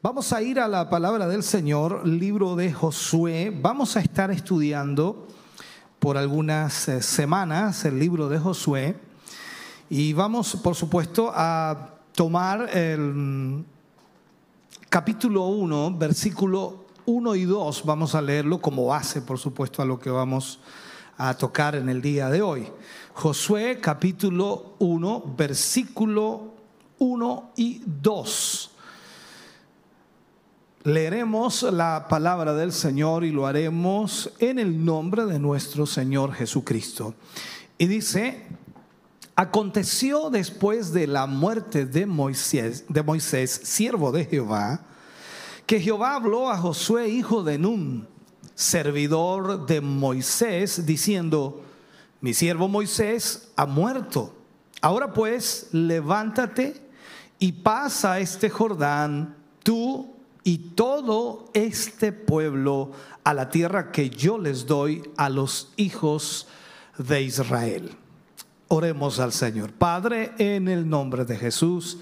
Vamos a ir a la palabra del Señor, libro de Josué. Vamos a estar estudiando por algunas eh, semanas el libro de Josué y vamos, por supuesto, a tomar el capítulo 1, versículo 1 y 2. Vamos a leerlo como base, por supuesto, a lo que vamos a tocar en el día de hoy. Josué capítulo 1, versículo 1 y 2. Leeremos la palabra del Señor y lo haremos en el nombre de nuestro Señor Jesucristo. Y dice, aconteció después de la muerte de Moisés, de Moisés, siervo de Jehová, que Jehová habló a Josué, hijo de Nun, servidor de Moisés, diciendo, mi siervo Moisés ha muerto. Ahora pues, levántate y pasa este Jordán, tú y todo este pueblo a la tierra que yo les doy a los hijos de Israel. Oremos al Señor. Padre, en el nombre de Jesús,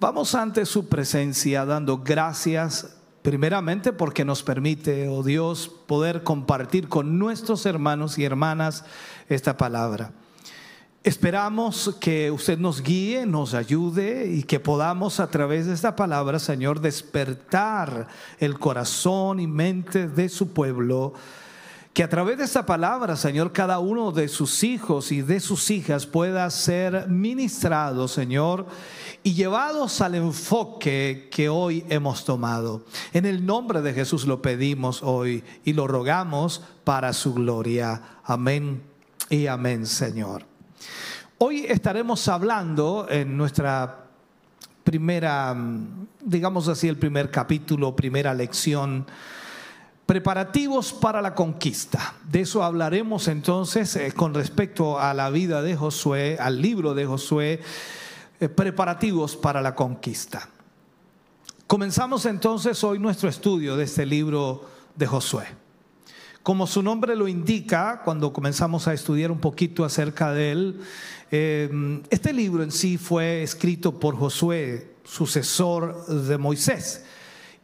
vamos ante su presencia dando gracias primeramente porque nos permite, oh Dios, poder compartir con nuestros hermanos y hermanas esta palabra. Esperamos que usted nos guíe, nos ayude y que podamos a través de esta palabra, Señor, despertar el corazón y mente de su pueblo. Que a través de esta palabra, Señor, cada uno de sus hijos y de sus hijas pueda ser ministrado, Señor, y llevados al enfoque que hoy hemos tomado. En el nombre de Jesús lo pedimos hoy y lo rogamos para su gloria. Amén y amén, Señor. Hoy estaremos hablando en nuestra primera, digamos así, el primer capítulo, primera lección, preparativos para la conquista. De eso hablaremos entonces eh, con respecto a la vida de Josué, al libro de Josué, eh, preparativos para la conquista. Comenzamos entonces hoy nuestro estudio de este libro de Josué. Como su nombre lo indica, cuando comenzamos a estudiar un poquito acerca de él, eh, este libro en sí fue escrito por Josué, sucesor de Moisés.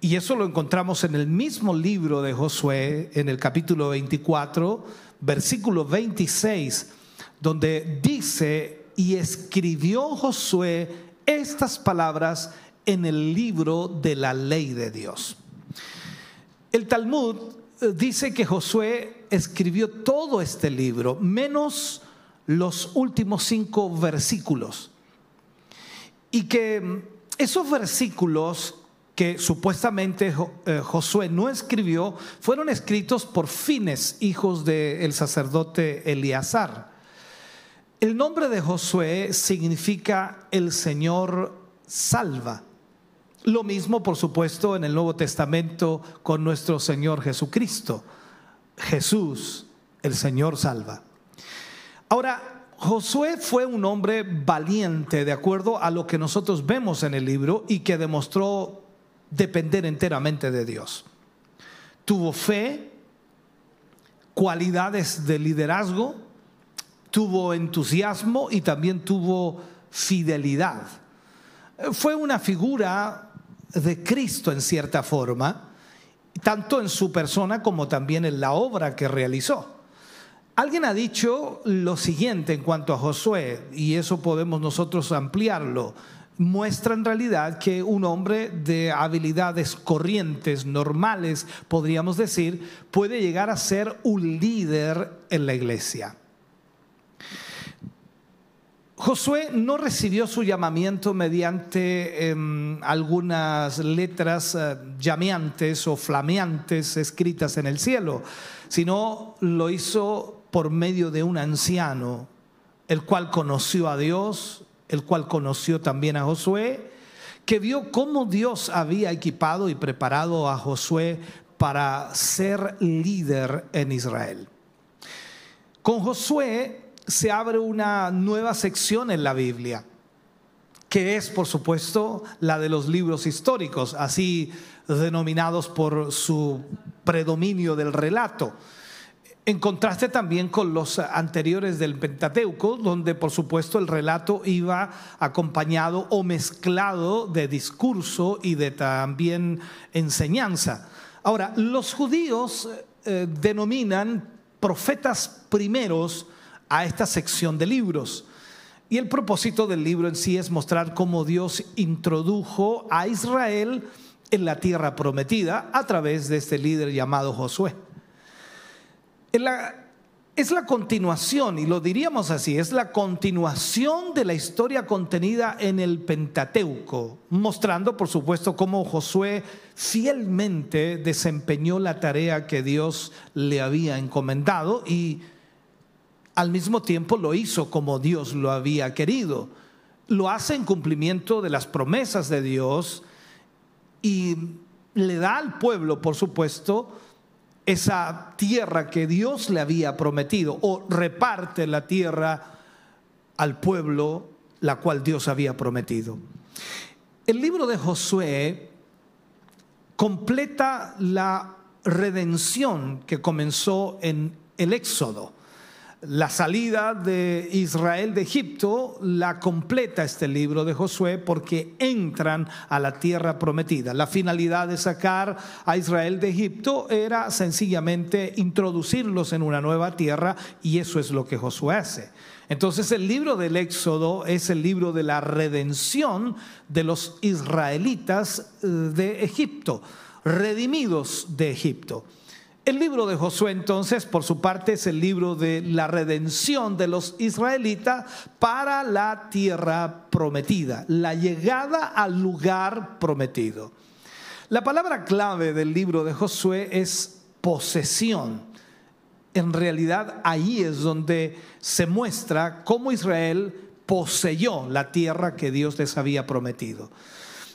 Y eso lo encontramos en el mismo libro de Josué, en el capítulo 24, versículo 26, donde dice, y escribió Josué estas palabras en el libro de la ley de Dios. El Talmud dice que Josué escribió todo este libro, menos los últimos cinco versículos. Y que esos versículos que supuestamente eh, Josué no escribió, fueron escritos por Fines, hijos del sacerdote Eleazar. El nombre de Josué significa el Señor salva. Lo mismo, por supuesto, en el Nuevo Testamento con nuestro Señor Jesucristo. Jesús, el Señor salva. Ahora, Josué fue un hombre valiente, de acuerdo a lo que nosotros vemos en el libro, y que demostró depender enteramente de Dios. Tuvo fe, cualidades de liderazgo, tuvo entusiasmo y también tuvo fidelidad. Fue una figura de Cristo en cierta forma, tanto en su persona como también en la obra que realizó. Alguien ha dicho lo siguiente en cuanto a Josué, y eso podemos nosotros ampliarlo. Muestra en realidad que un hombre de habilidades corrientes, normales, podríamos decir, puede llegar a ser un líder en la iglesia. Josué no recibió su llamamiento mediante em, algunas letras eh, llameantes o flameantes escritas en el cielo, sino lo hizo por medio de un anciano, el cual conoció a Dios, el cual conoció también a Josué, que vio cómo Dios había equipado y preparado a Josué para ser líder en Israel. Con Josué se abre una nueva sección en la Biblia, que es, por supuesto, la de los libros históricos, así denominados por su predominio del relato. En contraste también con los anteriores del Pentateuco, donde por supuesto el relato iba acompañado o mezclado de discurso y de también enseñanza. Ahora, los judíos eh, denominan profetas primeros a esta sección de libros. Y el propósito del libro en sí es mostrar cómo Dios introdujo a Israel en la tierra prometida a través de este líder llamado Josué es la continuación, y lo diríamos así, es la continuación de la historia contenida en el Pentateuco, mostrando, por supuesto, cómo Josué fielmente desempeñó la tarea que Dios le había encomendado y al mismo tiempo lo hizo como Dios lo había querido. Lo hace en cumplimiento de las promesas de Dios y le da al pueblo, por supuesto, esa tierra que Dios le había prometido o reparte la tierra al pueblo la cual Dios había prometido. El libro de Josué completa la redención que comenzó en el Éxodo la salida de Israel de Egipto la completa este libro de Josué porque entran a la tierra prometida. La finalidad de sacar a Israel de Egipto era sencillamente introducirlos en una nueva tierra y eso es lo que Josué hace. Entonces el libro del Éxodo es el libro de la redención de los israelitas eh, de Egipto, redimidos de Egipto. El libro de Josué entonces, por su parte, es el libro de la redención de los israelitas para la tierra prometida, la llegada al lugar prometido. La palabra clave del libro de Josué es posesión. En realidad ahí es donde se muestra cómo Israel poseyó la tierra que Dios les había prometido.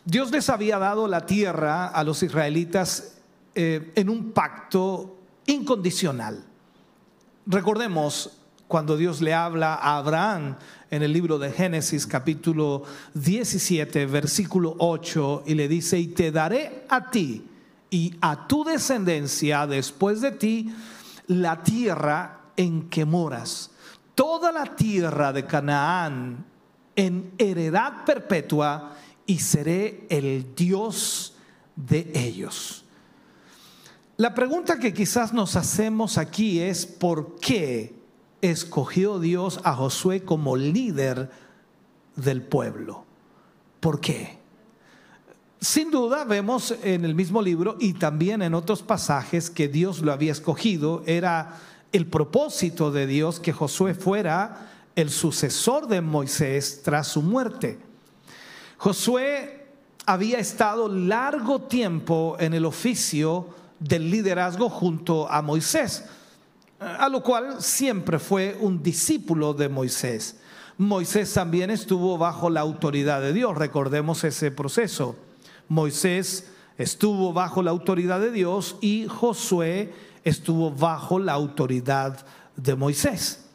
Dios les había dado la tierra a los israelitas eh, en un pacto incondicional. Recordemos cuando Dios le habla a Abraham en el libro de Génesis capítulo 17 versículo 8 y le dice, y te daré a ti y a tu descendencia después de ti la tierra en que moras, toda la tierra de Canaán en heredad perpetua y seré el Dios de ellos. La pregunta que quizás nos hacemos aquí es ¿por qué escogió Dios a Josué como líder del pueblo? ¿Por qué? Sin duda vemos en el mismo libro y también en otros pasajes que Dios lo había escogido. Era el propósito de Dios que Josué fuera el sucesor de Moisés tras su muerte. Josué había estado largo tiempo en el oficio del liderazgo junto a Moisés, a lo cual siempre fue un discípulo de Moisés. Moisés también estuvo bajo la autoridad de Dios, recordemos ese proceso. Moisés estuvo bajo la autoridad de Dios y Josué estuvo bajo la autoridad de Moisés.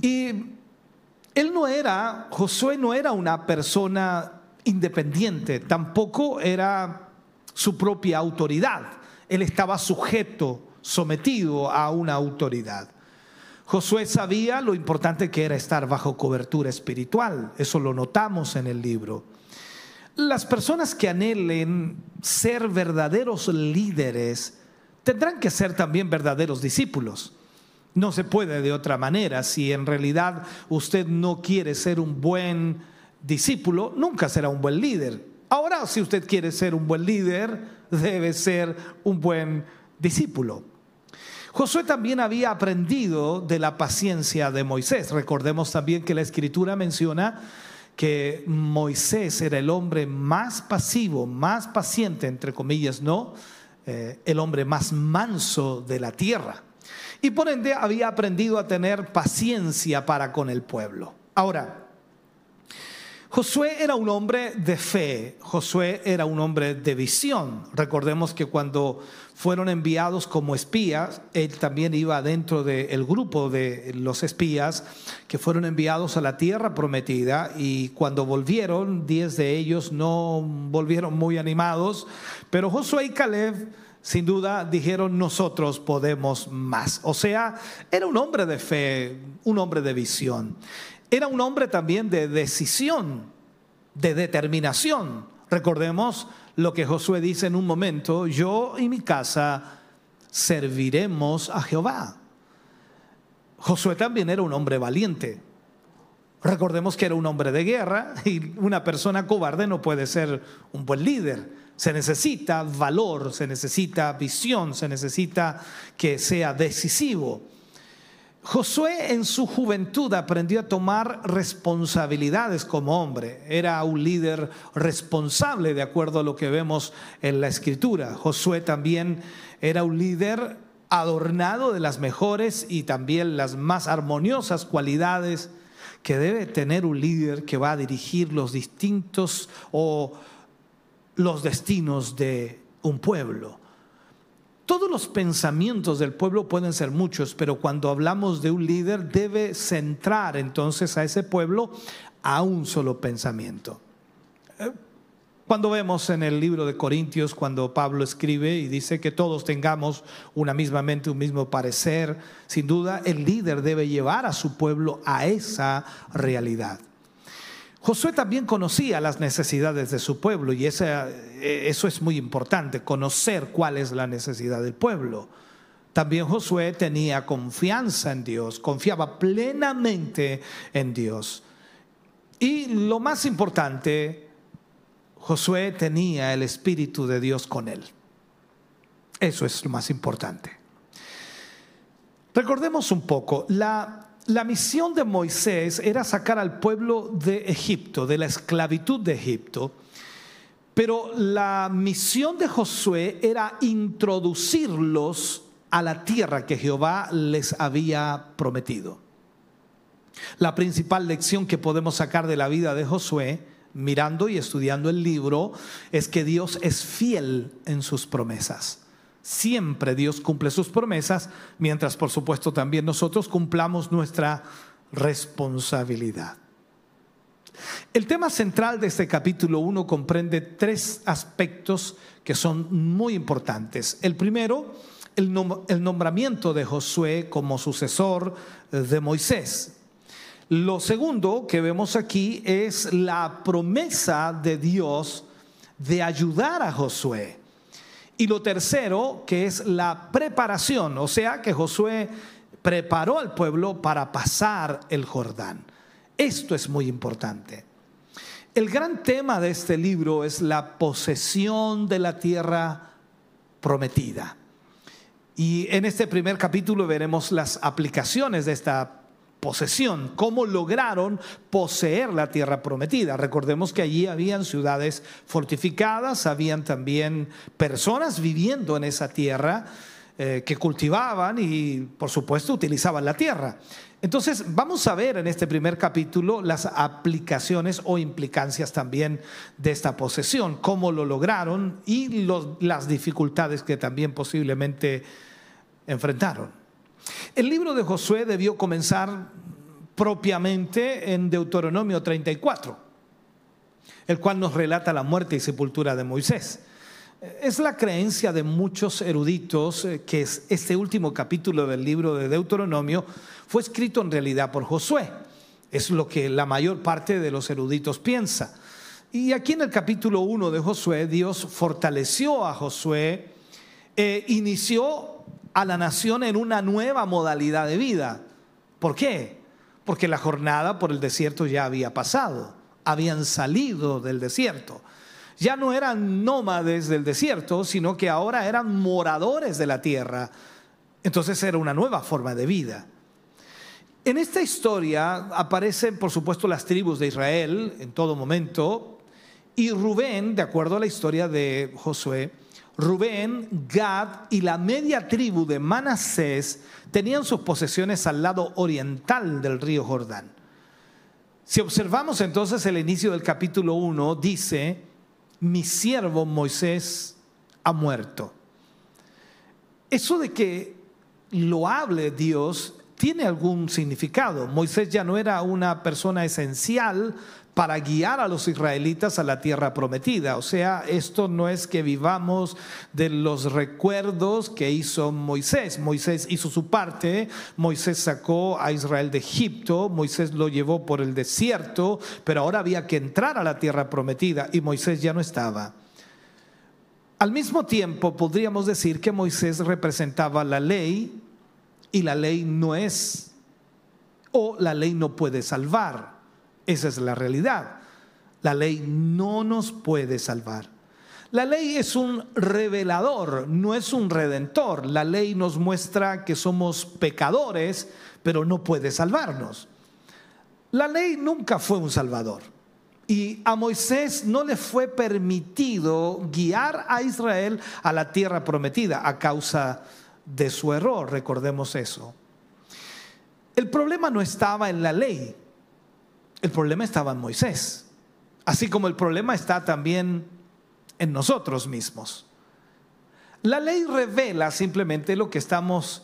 Y él no era, Josué no era una persona independiente, tampoco era su propia autoridad él estaba sujeto, sometido a una autoridad. Josué sabía lo importante que era estar bajo cobertura espiritual, eso lo notamos en el libro. Las personas que anhelen ser verdaderos líderes tendrán que ser también verdaderos discípulos. No se puede de otra manera. Si en realidad usted no quiere ser un buen discípulo, nunca será un buen líder. Ahora, si usted quiere ser un buen líder, debe ser un buen discípulo. Josué también había aprendido de la paciencia de Moisés. Recordemos también que la escritura menciona que Moisés era el hombre más pasivo, más paciente, entre comillas, ¿no? Eh, el hombre más manso de la tierra. Y por ende había aprendido a tener paciencia para con el pueblo. Ahora, Josué era un hombre de fe, Josué era un hombre de visión. Recordemos que cuando fueron enviados como espías, él también iba dentro del grupo de los espías que fueron enviados a la tierra prometida y cuando volvieron, diez de ellos no volvieron muy animados, pero Josué y Caleb sin duda dijeron nosotros podemos más. O sea, era un hombre de fe, un hombre de visión. Era un hombre también de decisión, de determinación. Recordemos lo que Josué dice en un momento, yo y mi casa serviremos a Jehová. Josué también era un hombre valiente. Recordemos que era un hombre de guerra y una persona cobarde no puede ser un buen líder. Se necesita valor, se necesita visión, se necesita que sea decisivo. Josué en su juventud aprendió a tomar responsabilidades como hombre. Era un líder responsable de acuerdo a lo que vemos en la escritura. Josué también era un líder adornado de las mejores y también las más armoniosas cualidades que debe tener un líder que va a dirigir los distintos o los destinos de un pueblo. Todos los pensamientos del pueblo pueden ser muchos, pero cuando hablamos de un líder debe centrar entonces a ese pueblo a un solo pensamiento. Eh, cuando vemos en el libro de Corintios, cuando Pablo escribe y dice que todos tengamos una misma mente, un mismo parecer, sin duda el líder debe llevar a su pueblo a esa realidad. Josué también conocía las necesidades de su pueblo y eh, eso es muy importante, conocer cuál es la necesidad del pueblo. También Josué tenía confianza en Dios, confiaba plenamente en Dios. Y lo más importante, Josué tenía el Espíritu de Dios con él. Eso es lo más importante. Recordemos un poco, la la misión de Moisés era sacar al pueblo de Egipto, de la esclavitud de Egipto, pero la misión de Josué era introducirlos a la tierra que Jehová les había prometido. La principal lección que podemos sacar de la vida de Josué, mirando y estudiando el libro, es que Dios es fiel en sus promesas. Siempre Dios cumple sus promesas, mientras por supuesto también nosotros cumplamos nuestra responsabilidad. El tema central de este capítulo 1 comprende tres aspectos que son muy importantes. El primero, el, nombramiento de Josué como sucesor de Moisés. Lo segundo que vemos aquí es la promesa de Dios de ayudar a Josué. Y lo tercero, que es la preparación, o sea que Josué preparó al pueblo para pasar el Jordán. Esto es muy importante. El gran tema de este libro es la posesión de la tierra prometida. Y en este primer capítulo veremos las aplicaciones de esta posesión, cómo lograron poseer la tierra prometida. Recordemos que allí habían ciudades fortificadas, habían también personas viviendo en esa tierra eh, que cultivaban y por supuesto utilizaban la tierra. Entonces vamos a ver en este primer capítulo las aplicaciones o implicancias también de esta posesión, cómo lo lograron y las dificultades que también posiblemente enfrentaron. El libro de Josué debió comenzar propiamente en Deuteronomio 34, el cual nos relata la muerte y sepultura de Moisés. Es la creencia de muchos eruditos eh, que este último capítulo del libro de Deuteronomio fue escrito en realidad por Josué. Es lo que la mayor parte de los eruditos piensa. Y aquí en el capítulo 1 de Josué, Dios fortaleció a Josué, e inició a la nación en una nueva modalidad de vida. ¿Por qué? Porque la jornada por el desierto ya había pasado, habían salido del desierto. Ya no eran nómades del desierto, sino que ahora eran moradores de la tierra. Entonces era una nueva forma de vida. En esta historia aparecen, por supuesto, las tribus de Israel en todo momento, y Rubén, de acuerdo a la historia de Josué, Rubén, Gad y la media tribu de Manasés tenían sus posesiones al lado oriental del río Jordán. Si observamos entonces el inicio del capítulo 1, dice, mi siervo Moisés ha muerto. Eso de que lo hable Dios tiene algún significado. Moisés ya no era una persona esencial para guiar a los israelitas a la tierra prometida. O sea, esto no es que vivamos de los recuerdos que hizo Moisés. Moisés hizo su parte, Moisés sacó a Israel de Egipto, Moisés lo llevó por el desierto, pero ahora había que entrar a la tierra prometida y Moisés ya no estaba. Al mismo tiempo, podríamos decir que Moisés representaba la ley y la ley no es, o la ley no puede salvar. Esa es la realidad. La ley no nos puede salvar. La ley es un revelador, no es un redentor. La ley nos muestra que somos pecadores, pero no puede salvarnos. La ley nunca fue un salvador. Y a Moisés no le fue permitido guiar a Israel a la tierra prometida a causa de su error, recordemos eso. El problema no estaba en la ley, el problema estaba en Moisés, así como el problema está también en nosotros mismos. La ley revela simplemente lo que estamos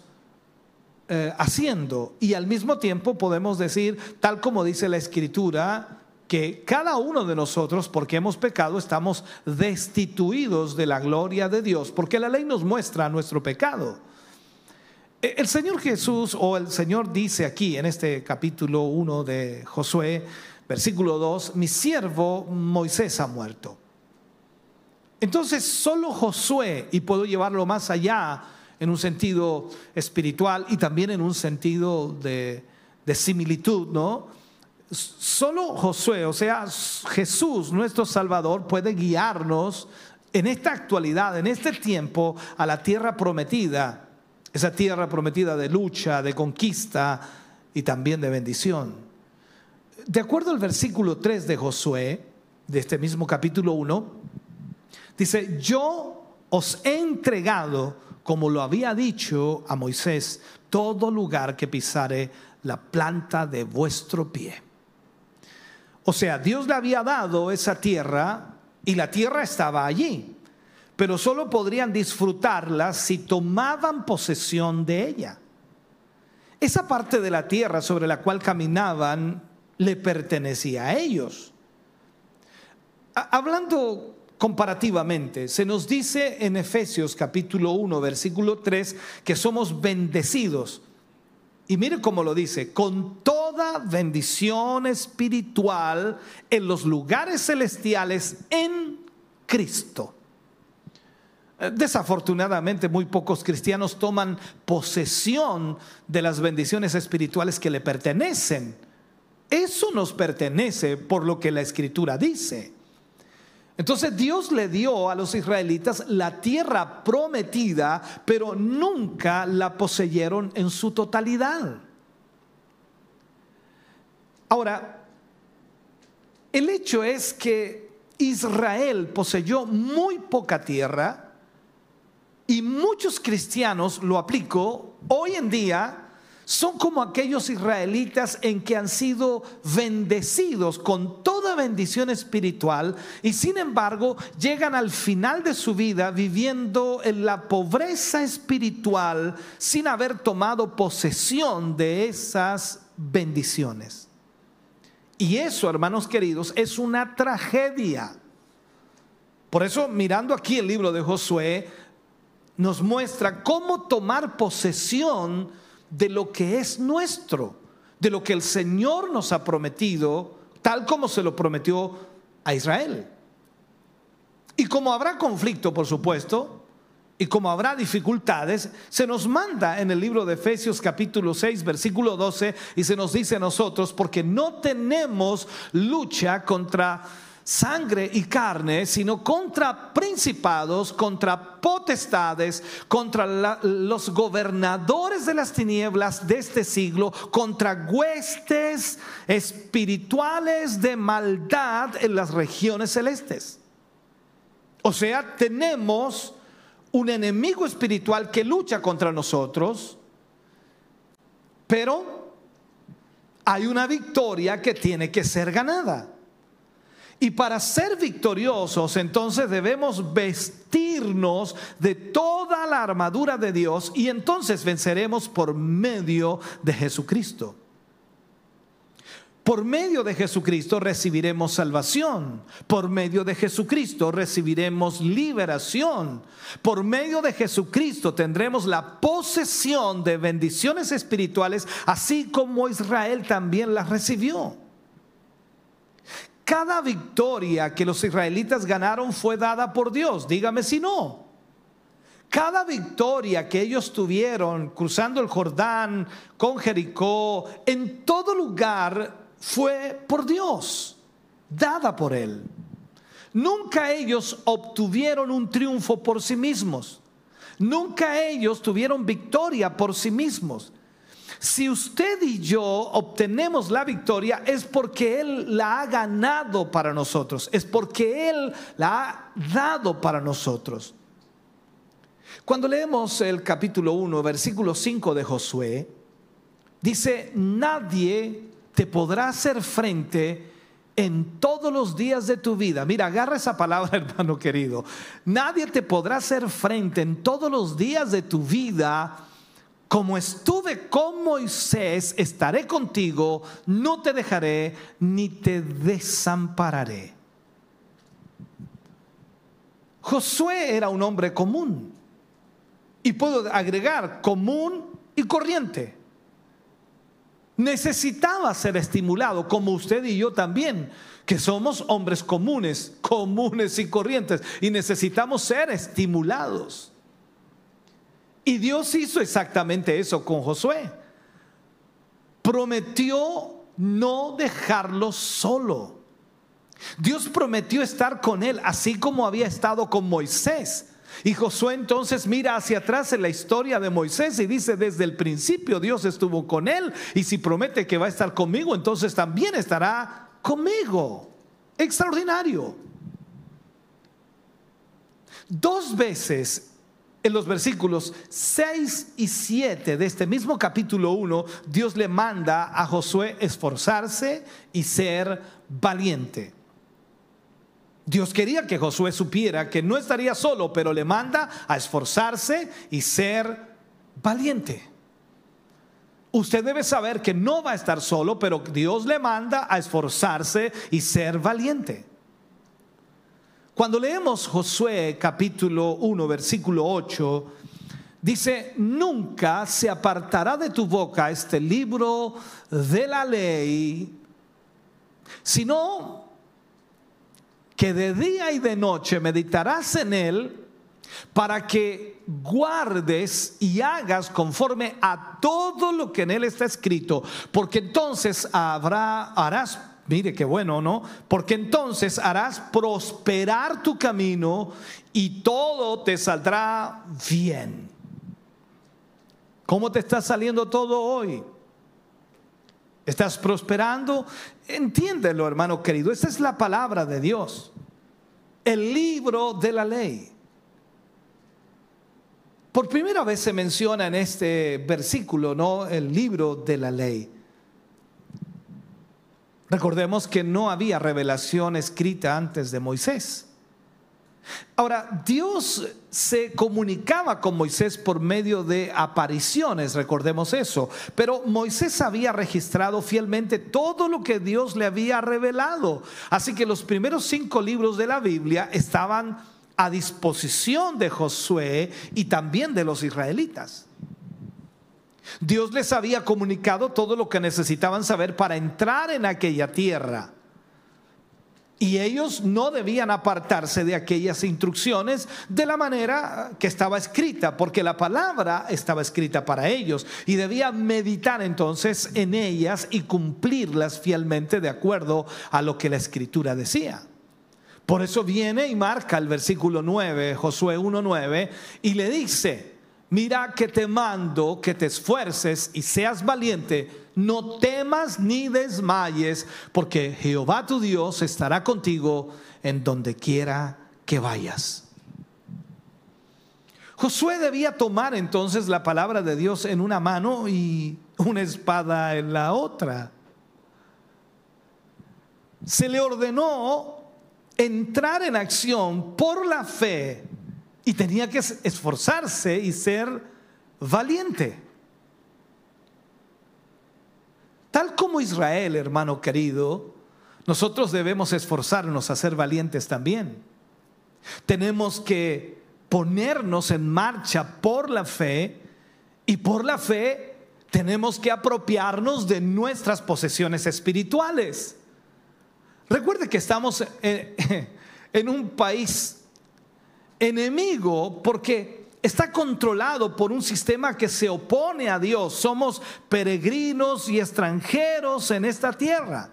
eh, haciendo y al mismo tiempo podemos decir, tal como dice la escritura, que cada uno de nosotros, porque hemos pecado, estamos destituidos de la gloria de Dios, porque la ley nos muestra nuestro pecado. Eh, el Señor Jesús o el Señor dice aquí en este capítulo 1 de Josué, versículo 2, mi siervo Moisés ha muerto. Entonces solo Josué, y puedo llevarlo más allá en un sentido espiritual y también en un sentido de, de similitud, ¿no? Solo Josué, o sea, Jesús, nuestro Salvador, puede guiarnos en esta actualidad, en este tiempo, a la tierra prometida esa tierra prometida de lucha, de conquista y también de bendición. De acuerdo al versículo 3 de Josué, de este mismo capítulo 1, dice, yo os he entregado, como lo había dicho a Moisés, todo lugar que pisare la planta de vuestro pie. O sea, Dios le había dado esa tierra y la tierra estaba allí pero solo podrían disfrutarla si tomaban posesión de ella. Esa parte de la tierra sobre la cual caminaban le pertenecía a ellos. Hablando comparativamente, se nos dice en Efesios capítulo 1, versículo 3, que somos bendecidos. Y mire cómo lo dice, con toda bendición espiritual en los lugares celestiales en Cristo. Desafortunadamente, muy pocos cristianos toman posesión de las bendiciones espirituales que le pertenecen. Eso nos pertenece por lo que la escritura dice. Entonces Dios le dio a los israelitas la tierra prometida, pero nunca la poseyeron en su totalidad. Ahora, el hecho es que Israel poseyó muy poca tierra, y muchos cristianos, lo aplico, hoy en día son como aquellos israelitas en que han sido bendecidos con toda bendición espiritual y sin embargo llegan al final de su vida viviendo en la pobreza espiritual sin haber tomado posesión de esas bendiciones. Y eso, hermanos queridos, es una tragedia. Por eso, mirando aquí el libro de Josué, nos muestra cómo tomar posesión de lo que es nuestro, de lo que el Señor nos ha prometido, tal como se lo prometió a Israel. Y como habrá conflicto, por supuesto, y como habrá dificultades, se nos manda en el libro de Efesios capítulo 6, versículo 12, y se nos dice a nosotros, porque no tenemos lucha contra sangre y carne, sino contra principados, contra potestades, contra los gobernadores de las tinieblas de este siglo, contra huestes espirituales de maldad en las regiones celestes. O sea, tenemos un enemigo espiritual que lucha contra nosotros, pero hay una victoria que tiene que ser ganada. Y para ser victoriosos, entonces debemos vestirnos de toda la armadura de Dios y entonces venceremos por medio de Jesucristo. Por medio de Jesucristo recibiremos salvación. Por medio de Jesucristo recibiremos liberación. Por medio de Jesucristo tendremos la posesión de bendiciones espirituales, así como Israel también las recibió. Cada victoria que los israelitas ganaron fue dada por Dios. Dígame si no. Cada victoria que ellos tuvieron cruzando el Jordán, con Jericó, en todo lugar fue por Dios, dada por Él. Nunca ellos obtuvieron un triunfo por sí mismos. Nunca ellos tuvieron victoria por sí mismos. Si usted y yo obtenemos la victoria es porque Él la ha ganado para nosotros, es porque Él la ha dado para nosotros. Cuando leemos el capítulo 1, versículo 5 de Josué, dice, nadie te podrá hacer frente en todos los días de tu vida. Mira, agarra esa palabra, hermano querido. Nadie te podrá hacer frente en todos los días de tu vida como estuve con Moisés, estaré contigo, no te dejaré ni te desampararé. Josué era un hombre común. Y puedo agregar común y corriente. Necesitaba ser estimulado, como usted y yo también, que somos hombres comunes, comunes y corrientes, y necesitamos ser estimulados. Y Dios hizo exactamente eso con Josué. Prometió no dejarlo solo. Dios prometió estar con él, así como había estado con Moisés. Y Josué entonces mira hacia atrás en la historia de Moisés y dice, desde el principio Dios estuvo con él y si promete que va a estar conmigo, entonces también estará conmigo. Extraordinario. Dos veces en los versículos 6 y 7 de este mismo capítulo 1, Dios le manda a Josué esforzarse y ser valiente. Dios quería que Josué supiera que no estaría solo, pero le manda a esforzarse y ser valiente. Usted debe saber que no va a estar solo, pero Dios le manda a esforzarse y ser valiente. Cuando leemos Josué capítulo 1, versículo 8, dice, nunca se apartará de tu boca este libro de la ley, sino que de día y de noche meditarás en él para que guardes y hagas conforme a todo lo que en él está escrito, porque entonces habrá, harás Mire qué bueno, ¿no? Porque entonces harás prosperar tu camino y todo te saldrá bien. ¿Cómo te está saliendo todo hoy? ¿Estás prosperando? Entiéndelo, hermano querido. Esa es la palabra de Dios. El libro de la ley. Por primera vez se menciona en este versículo, ¿no? El libro de la ley. Recordemos que no había revelación escrita antes de Moisés. Ahora, Dios se comunicaba con Moisés por medio de apariciones, recordemos eso, pero Moisés había registrado fielmente todo lo que Dios le había revelado. Así que los primeros cinco libros de la Biblia estaban a disposición de Josué y también de los israelitas. Dios les había comunicado todo lo que necesitaban saber para entrar en aquella tierra. Y ellos no debían apartarse de aquellas instrucciones de la manera que estaba escrita, porque la palabra estaba escrita para ellos y debían meditar entonces en ellas y cumplirlas fielmente de acuerdo a lo que la escritura decía. Por eso viene y marca el versículo 9, Josué 1.9, y le dice, mira que te mando que te esfuerces y seas valiente, no temas ni desmayes, porque Jehová tu Dios estará contigo en donde quiera que vayas. Josué debía tomar entonces la palabra de Dios en una mano y una espada en la otra. se le ordenó entrar en acción por la fe y tenía que esforzarse y ser valiente. Tal como Israel, hermano querido, nosotros debemos esforzarnos a ser valientes también. Tenemos que ponernos en marcha por la fe y por la fe tenemos que apropiarnos de nuestras posesiones espirituales. Recuerde que estamos en, un país enemigo porque está controlado por un sistema que se opone a Dios. Somos peregrinos y extranjeros en esta tierra.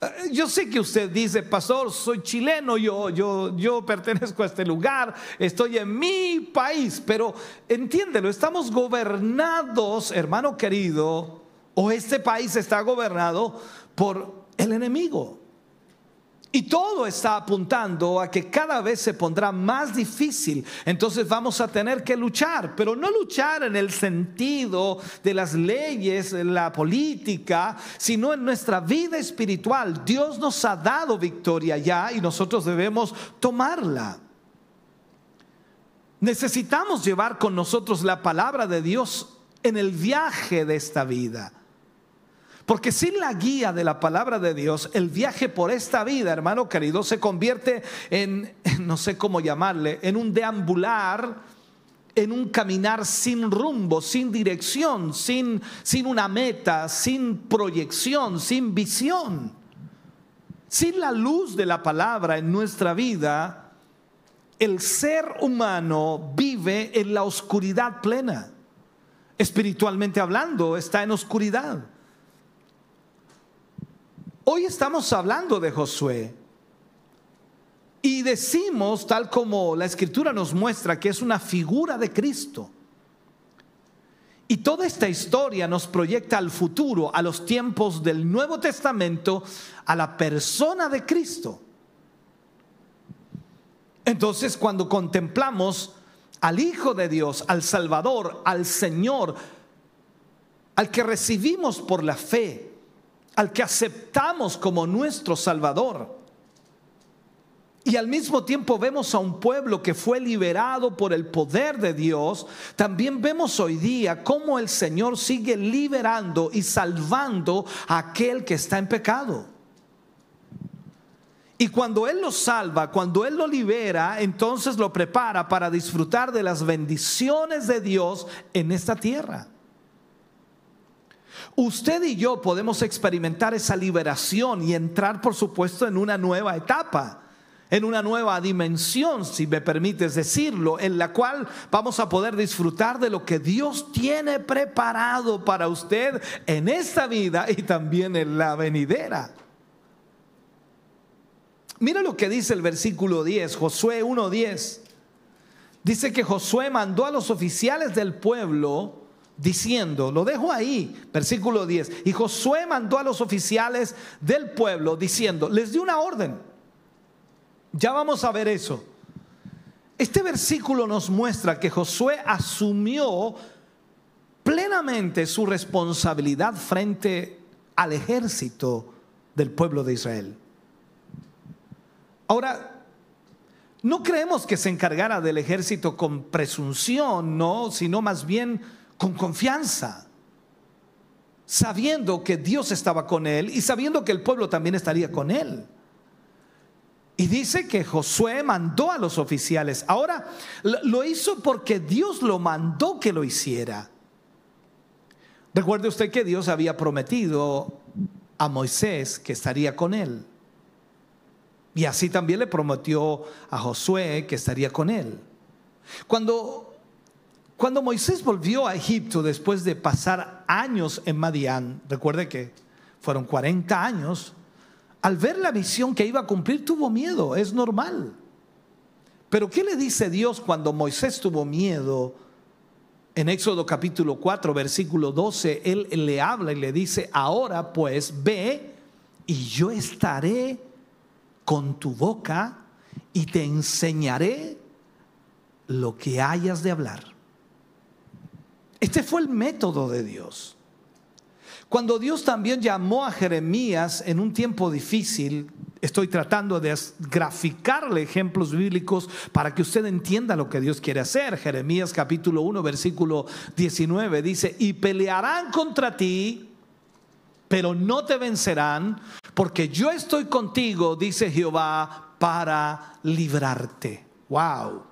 Eh, yo sé que usted dice, pastor, soy chileno, yo, yo, yo pertenezco a este lugar, estoy en mi país, pero entiéndelo, estamos gobernados, hermano querido, o este país está gobernado por el enemigo. Y todo está apuntando a que cada vez se pondrá más difícil. Entonces vamos a tener que luchar, pero no luchar en el sentido de las leyes, la política, sino en nuestra vida espiritual. Dios nos ha dado victoria ya y nosotros debemos tomarla. Necesitamos llevar con nosotros la palabra de Dios en el viaje de esta vida. Porque sin la guía de la palabra de Dios, el viaje por esta vida, hermano querido, se convierte en, no sé cómo llamarle, en un deambular, en un caminar sin rumbo, sin dirección, sin, sin una meta, sin proyección, sin visión. Sin la luz de la palabra en nuestra vida, el ser humano vive en la oscuridad plena. Espiritualmente hablando, está en oscuridad. Hoy estamos hablando de Josué y decimos, tal como la escritura nos muestra, que es una figura de Cristo. Y toda esta historia nos proyecta al futuro, a los tiempos del Nuevo Testamento, a la persona de Cristo. Entonces, cuando contemplamos al Hijo de Dios, al Salvador, al Señor, al que recibimos por la fe, al que aceptamos como nuestro Salvador. Y al mismo tiempo vemos a un pueblo que fue liberado por el poder de Dios. También vemos hoy día cómo el Señor sigue liberando y salvando a aquel que está en pecado. Y cuando Él lo salva, cuando Él lo libera, entonces lo prepara para disfrutar de las bendiciones de Dios en esta tierra. Usted y yo podemos experimentar esa liberación y entrar, por supuesto, en una nueva etapa en una nueva dimensión, si me permites decirlo, en la cual vamos a poder disfrutar de lo que Dios tiene preparado para usted en esta vida y también en la venidera. Mira lo que dice el versículo 10, Josué 1.10. Dice que Josué mandó a los oficiales del pueblo diciendo, lo dejo ahí, versículo 10, y Josué mandó a los oficiales del pueblo diciendo, les dio una orden. Ya vamos a ver eso. Este versículo nos muestra que Josué asumió plenamente su responsabilidad frente al ejército del pueblo de Israel. Ahora, no creemos que se encargara del ejército con presunción, no, sino más bien con confianza, sabiendo que Dios estaba con él y sabiendo que el pueblo también estaría con él. Y dice que Josué mandó a los oficiales. Ahora, lo hizo porque Dios lo mandó que lo hiciera. Recuerde usted que Dios había prometido a Moisés que estaría con él. Y así también le prometió a Josué que estaría con él. Cuando cuando Moisés volvió a Egipto después de pasar años en Madián, recuerde que fueron 40 años, al ver la misión que iba a cumplir tuvo miedo, es normal. Pero ¿qué le dice Dios cuando Moisés tuvo miedo? En Éxodo capítulo 4, versículo 12, Él le habla y le dice, ahora pues ve y yo estaré con tu boca y te enseñaré lo que hayas de hablar. Este fue el método de Dios. Cuando Dios también llamó a Jeremías en un tiempo difícil, estoy tratando de graficarle ejemplos bíblicos para que usted entienda lo que Dios quiere hacer. Jeremías capítulo 1, versículo 19 dice, y pelearán contra ti, pero no te vencerán, porque yo estoy contigo, dice Jehová, para librarte. Wow.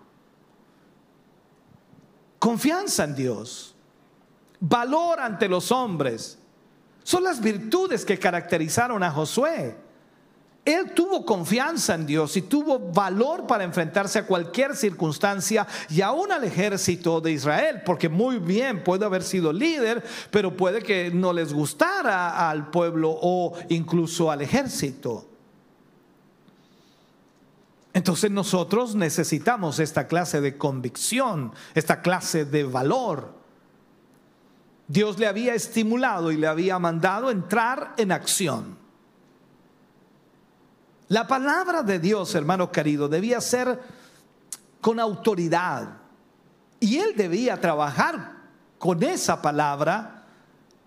Confianza en Dios, valor ante los hombres son las virtudes que caracterizaron a Josué. Él tuvo confianza en Dios y tuvo valor para enfrentarse a cualquier circunstancia y aún al ejército de Israel, porque muy bien puede haber sido líder, pero puede que no les gustara al pueblo o incluso al ejército. Entonces nosotros necesitamos esta clase de convicción, esta clase de valor. Dios le había estimulado y le había mandado entrar en acción. La palabra de Dios, hermano querido, debía ser con autoridad. Y él debía trabajar con esa palabra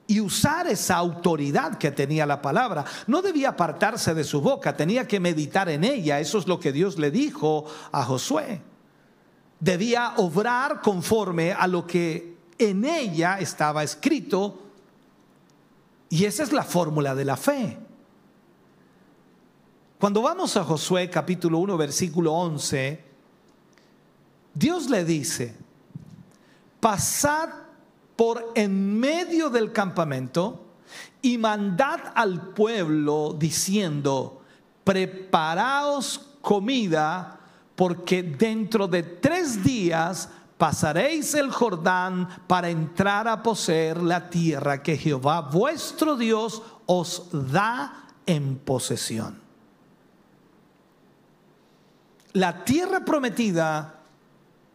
y usar esa autoridad que tenía la palabra. No debía apartarse de su boca, tenía que meditar en ella. Eso es lo que Dios le dijo a Josué. Debía obrar conforme a lo que en ella estaba escrito y esa es la fórmula de la fe. Cuando vamos a Josué capítulo 1 versículo 11, Dios le dice, pasad por en medio del campamento y mandad al pueblo diciendo, preparaos comida porque dentro de tres días pasaréis el Jordán para entrar a poseer la tierra que Jehová vuestro Dios os da en posesión. La tierra prometida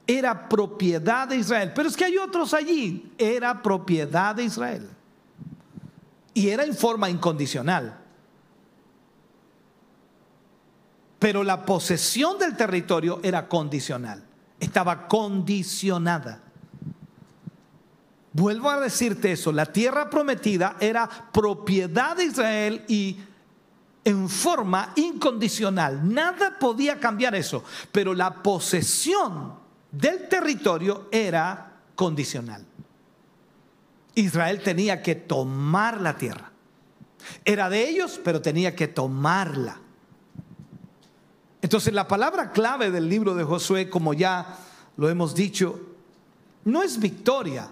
era propiedad de Israel, pero es que hay otros allí, era propiedad de Israel. Y era en forma incondicional. Pero la posesión del territorio era condicional estaba condicionada. Vuelvo a decirte eso, la tierra prometida era propiedad de Israel y en forma incondicional. Nada podía cambiar eso, pero la posesión del territorio era condicional. Israel tenía que tomar la tierra. Era de ellos, pero tenía que tomarla. Entonces la palabra clave del libro de Josué, como ya lo hemos dicho, no es victoria.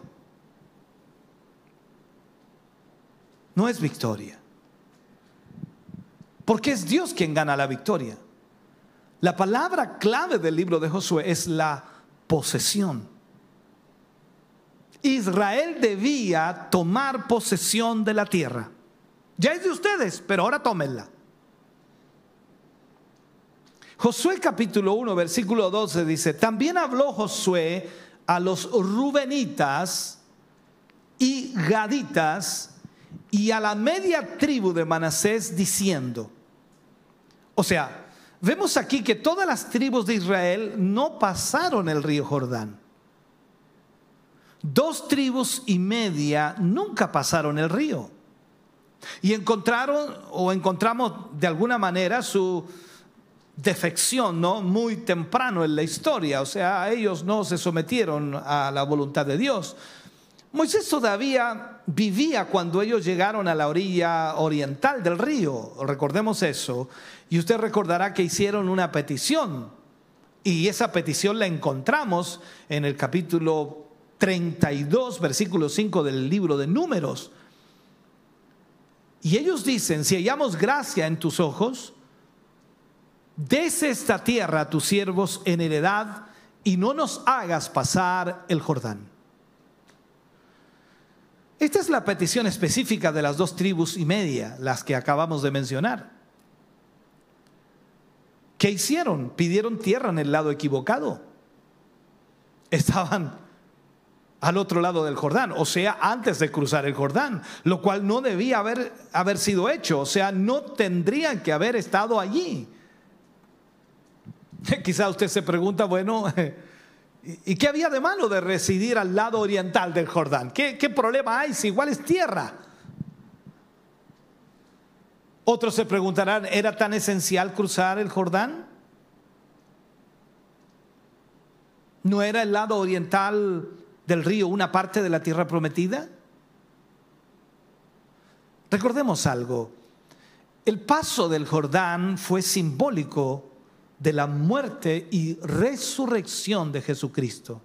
No es victoria. Porque es Dios quien gana la victoria. La palabra clave del libro de Josué es la posesión. Israel debía tomar posesión de la tierra. Ya es de ustedes, pero ahora tómenla. Josué capítulo 1, versículo 12 dice, también habló Josué a los rubenitas y gaditas y a la media tribu de Manasés diciendo, o sea, vemos aquí que todas las tribus de Israel no pasaron el río Jordán. Dos tribus y media nunca pasaron el río. Y encontraron o encontramos de alguna manera su, defección, ¿no? Muy temprano en la historia, o sea, ellos no se sometieron a la voluntad de Dios. Moisés todavía vivía cuando ellos llegaron a la orilla oriental del río, recordemos eso, y usted recordará que hicieron una petición, y esa petición la encontramos en el capítulo 32, versículo 5 del libro de números. Y ellos dicen, si hallamos gracia en tus ojos, des esta tierra a tus siervos en heredad y no nos hagas pasar el Jordán. Esta es la petición específica de las dos tribus y media, las que acabamos de mencionar. ¿Qué hicieron? Pidieron tierra en el lado equivocado. Estaban al otro lado del Jordán, o sea, antes de cruzar el Jordán, lo cual no debía haber, haber sido hecho, o sea, no tendrían que haber estado allí. Quizá usted se pregunta, bueno, ¿y qué había de malo de residir al lado oriental del Jordán? ¿Qué, problema hay si igual es tierra? Otros se preguntarán, ¿era tan esencial cruzar el Jordán? ¿No era el lado oriental del río una parte de la tierra prometida? Recordemos algo, el paso del Jordán fue simbólico de la muerte y resurrección de Jesucristo.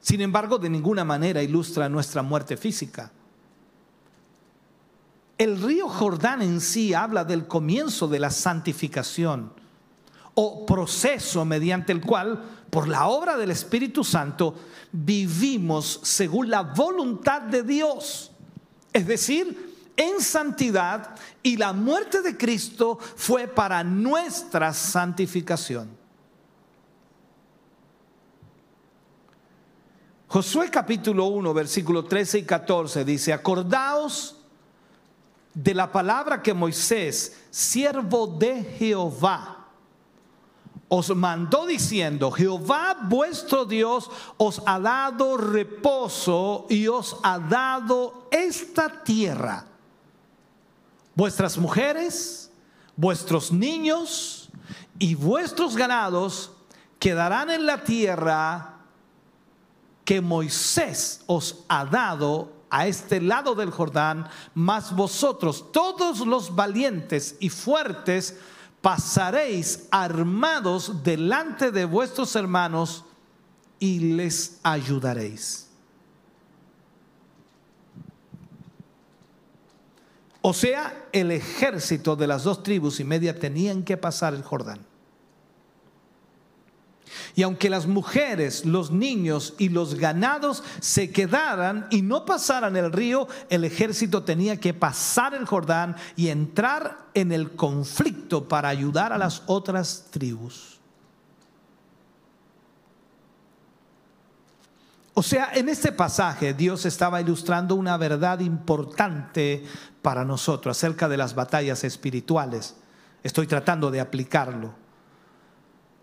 Sin embargo, de ninguna manera ilustra nuestra muerte física. El río Jordán en sí habla del comienzo de la santificación o proceso mediante el cual, por la obra del Espíritu Santo, vivimos según la voluntad de Dios. Es decir, en santidad y la muerte de Cristo fue para nuestra santificación. Josué capítulo 1, versículo 13 y 14 dice, acordaos de la palabra que Moisés, siervo de Jehová, os mandó diciendo, Jehová vuestro Dios os ha dado reposo y os ha dado esta tierra. Vuestras mujeres, vuestros niños y vuestros ganados quedarán en la tierra que Moisés os ha dado a este lado del Jordán, mas vosotros, todos los valientes y fuertes, pasaréis armados delante de vuestros hermanos y les ayudaréis. O sea, el ejército de las dos tribus y media tenían que pasar el Jordán. Y aunque las mujeres, los niños y los ganados se quedaran y no pasaran el río, el ejército tenía que pasar el Jordán y entrar en el conflicto para ayudar a las otras tribus. O sea, en este pasaje Dios estaba ilustrando una verdad importante para nosotros acerca de las batallas espirituales. Estoy tratando de aplicarlo.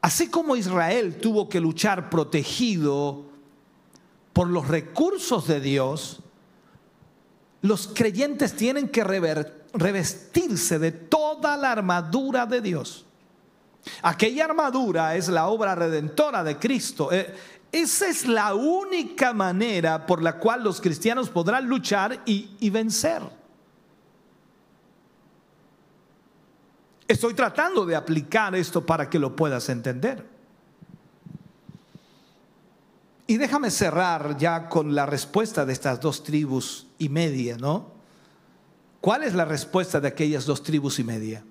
Así como Israel tuvo que luchar protegido por los recursos de Dios, los creyentes tienen que revestirse de toda la armadura de Dios. Aquella armadura es la obra redentora de Cristo. Eh, esa es la única manera por la cual los cristianos podrán luchar y, y vencer. Estoy tratando de aplicar esto para que lo puedas entender. Y déjame cerrar ya con la respuesta de estas dos tribus y media, ¿no? ¿Cuál es la respuesta de aquellas dos tribus y media?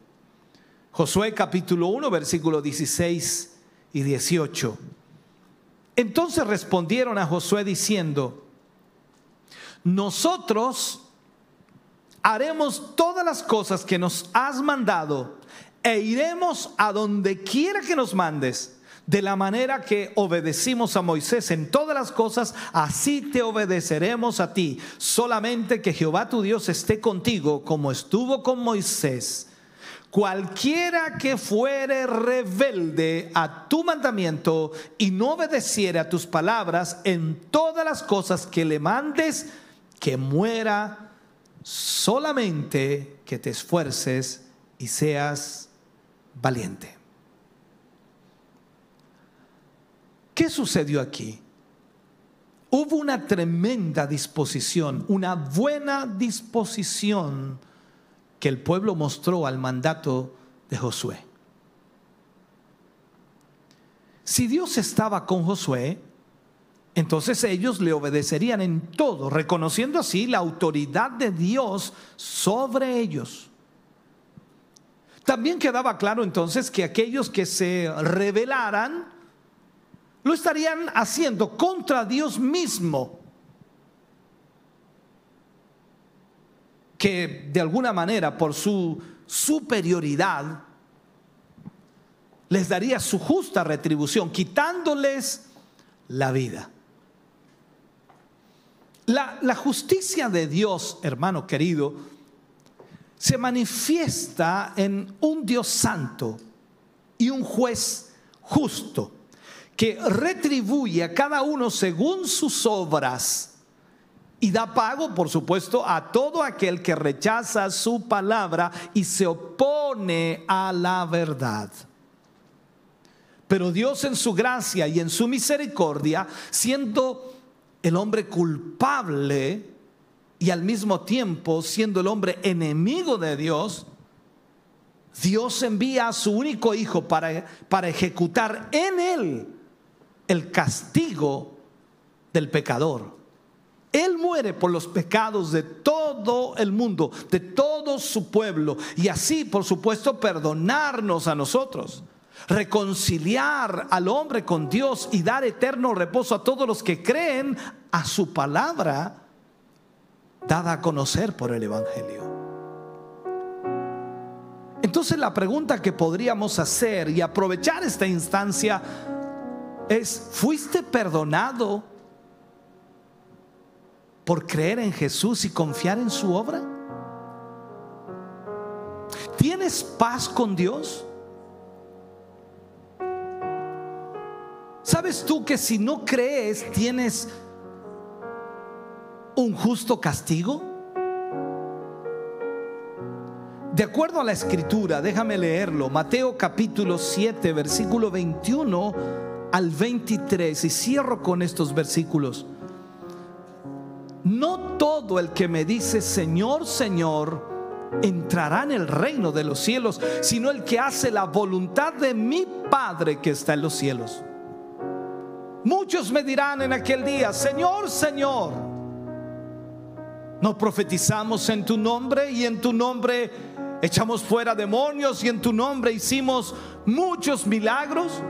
Josué capítulo 1, versículo 16 y 18. Entonces respondieron a Josué diciendo, nosotros haremos todas las cosas que nos has mandado e iremos a donde quiera que nos mandes. De la manera que obedecimos a Moisés en todas las cosas, así te obedeceremos a ti. Solamente que Jehová tu Dios esté contigo como estuvo con Moisés. Cualquiera que fuere rebelde a tu mandamiento y no obedeciere a tus palabras en todas las cosas que le mandes, que muera solamente que te esfuerces y seas valiente. ¿Qué sucedió aquí? Hubo una tremenda disposición, una buena disposición que el pueblo mostró al mandato de Josué. Si Dios estaba con Josué, entonces ellos le obedecerían en todo, reconociendo así la autoridad de Dios sobre ellos. También quedaba claro entonces que aquellos que se rebelaran lo estarían haciendo contra Dios mismo, que de alguna manera por su superioridad les daría su justa retribución, quitándoles la vida. La, justicia de Dios, hermano querido, se manifiesta en un Dios santo y un juez justo que retribuye a cada uno según sus obras Y da pago, por supuesto, a todo aquel que rechaza su palabra y se opone a la verdad. Pero Dios en su gracia y en su misericordia, siendo el hombre culpable y al mismo tiempo siendo el hombre enemigo de Dios, Dios envía a su único hijo para, para ejecutar en él el castigo del pecador. Él muere por los pecados de todo el mundo, de todo su pueblo, y así, por supuesto, perdonarnos a nosotros, reconciliar al hombre con Dios y dar eterno reposo a todos los que creen a su palabra dada a conocer por el Evangelio. Entonces la pregunta que podríamos hacer y aprovechar esta instancia es, ¿fuiste perdonado por creer en Jesús y confiar en su obra? ¿Tienes paz con Dios? ¿Sabes tú que si no crees tienes un justo castigo? De acuerdo a la escritura, déjame leerlo, Mateo capítulo 7, versículo 21 al 23, y cierro con estos versículos. No todo el que me dice Señor, Señor, entrará en el reino de los cielos, sino el que hace la voluntad de mi Padre que está en los cielos. Muchos me dirán en aquel día, Señor, Señor, no profetizamos en tu nombre y en tu nombre echamos fuera demonios y en tu nombre hicimos muchos milagros.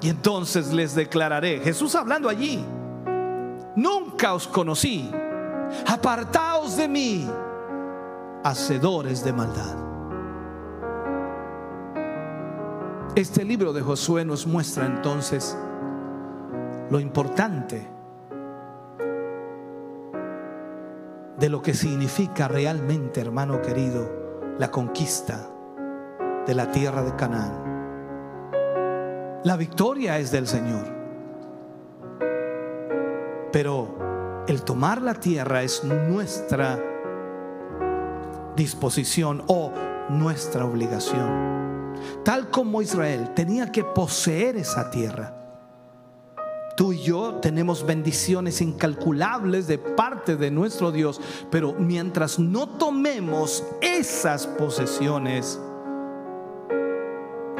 Y entonces les declararé, Jesús hablando allí, nunca os conocí, apartaos de mí, hacedores de maldad. Este libro de Josué nos muestra entonces lo importante de lo que significa realmente, hermano querido, la conquista de la tierra de Canaán. La victoria es del Señor. Pero el tomar la tierra es nuestra disposición o nuestra obligación. Tal como Israel tenía que poseer esa tierra Tú y yo tenemos bendiciones incalculables de parte de nuestro Dios, pero mientras no tomemos esas posesiones,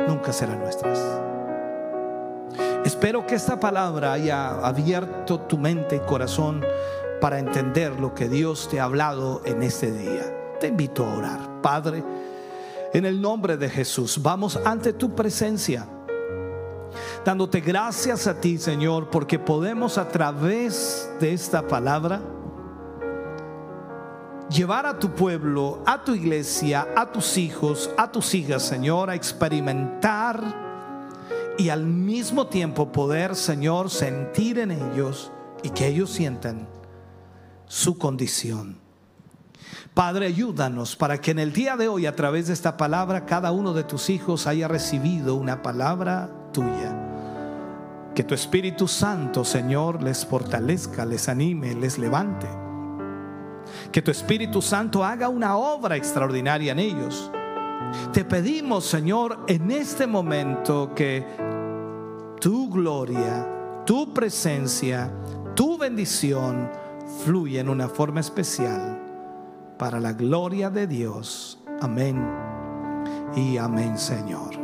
nunca serán nuestras. Espero que esta palabra haya abierto tu mente y corazón para entender lo que Dios te ha hablado en este día. Te invito a orar. Padre, en el nombre de Jesús, vamos ante tu presencia dándote gracias a ti, Señor, porque podemos a través de esta palabra llevar a tu pueblo, a tu iglesia, a tus hijos, a tus hijas, Señor, a experimentar y al mismo tiempo poder, Señor, sentir en ellos y que ellos sientan su condición. Padre, ayúdanos para que en el día de hoy, a través de esta palabra, cada uno de tus hijos haya recibido una palabra tuya. Que tu Espíritu Santo, Señor, les fortalezca, les anime, les levante. Que tu Espíritu Santo haga una obra extraordinaria en ellos. Te pedimos, Señor, en este momento que tu gloria, tu presencia, tu bendición fluya en una forma especial para la gloria de Dios. Amén y amén, Señor.